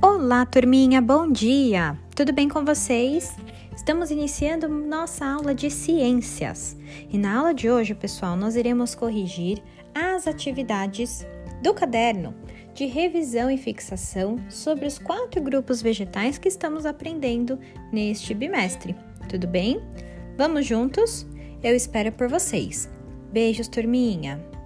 Olá, turminha, bom dia! Tudo bem com vocês? Estamos iniciando nossa aula de ciências e na aula de hoje, pessoal, nós iremos corrigir as atividades do caderno de revisão e fixação sobre os quatro grupos vegetais que estamos aprendendo neste bimestre. Tudo bem? Vamos juntos? Eu espero por vocês. Beijos, turminha!